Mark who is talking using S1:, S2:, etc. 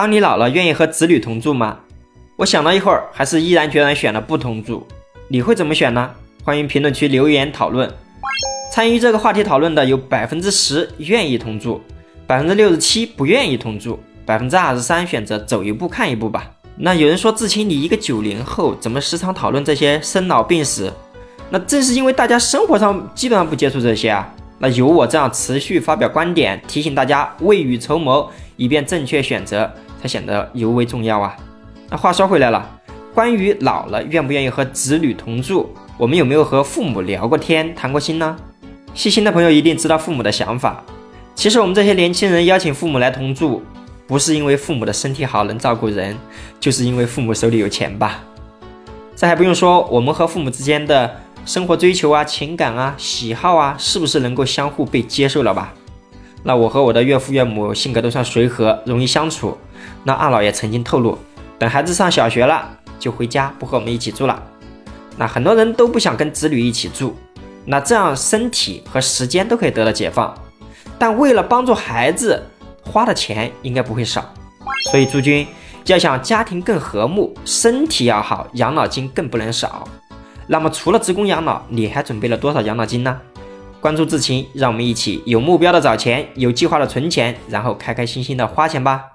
S1: 当你老了，愿意和子女同住吗？我想了一会儿，还是毅然决然选了不同住。你会怎么选呢？欢迎评论区留言讨论。参与这个话题讨论的有百分之十愿意同住，百分之六十七不愿意同住，百分之二十三选择走一步看一步吧。那有人说志清，你一个九零后，怎么时常讨论这些生老病死？那正是因为大家生活上基本上不接触这些啊。那有我这样持续发表观点，提醒大家未雨绸缪，以便正确选择，才显得尤为重要啊。那话说回来了，关于老了愿不愿意和子女同住，我们有没有和父母聊过天、谈过心呢？细心的朋友一定知道父母的想法。其实我们这些年轻人邀请父母来同住，不是因为父母的身体好能照顾人，就是因为父母手里有钱吧。这还不用说，我们和父母之间的。生活追求啊，情感啊，喜好啊，是不是能够相互被接受了吧？那我和我的岳父岳母性格都算随和，容易相处。那二老爷曾经透露，等孩子上小学了，就回家不和我们一起住了。那很多人都不想跟子女一起住，那这样身体和时间都可以得到解放。但为了帮助孩子，花的钱应该不会少。所以诸君要想家庭更和睦，身体要好，养老金更不能少。那么除了职工养老，你还准备了多少养老金呢？关注志勤，让我们一起有目标的找钱，有计划的存钱，然后开开心心的花钱吧。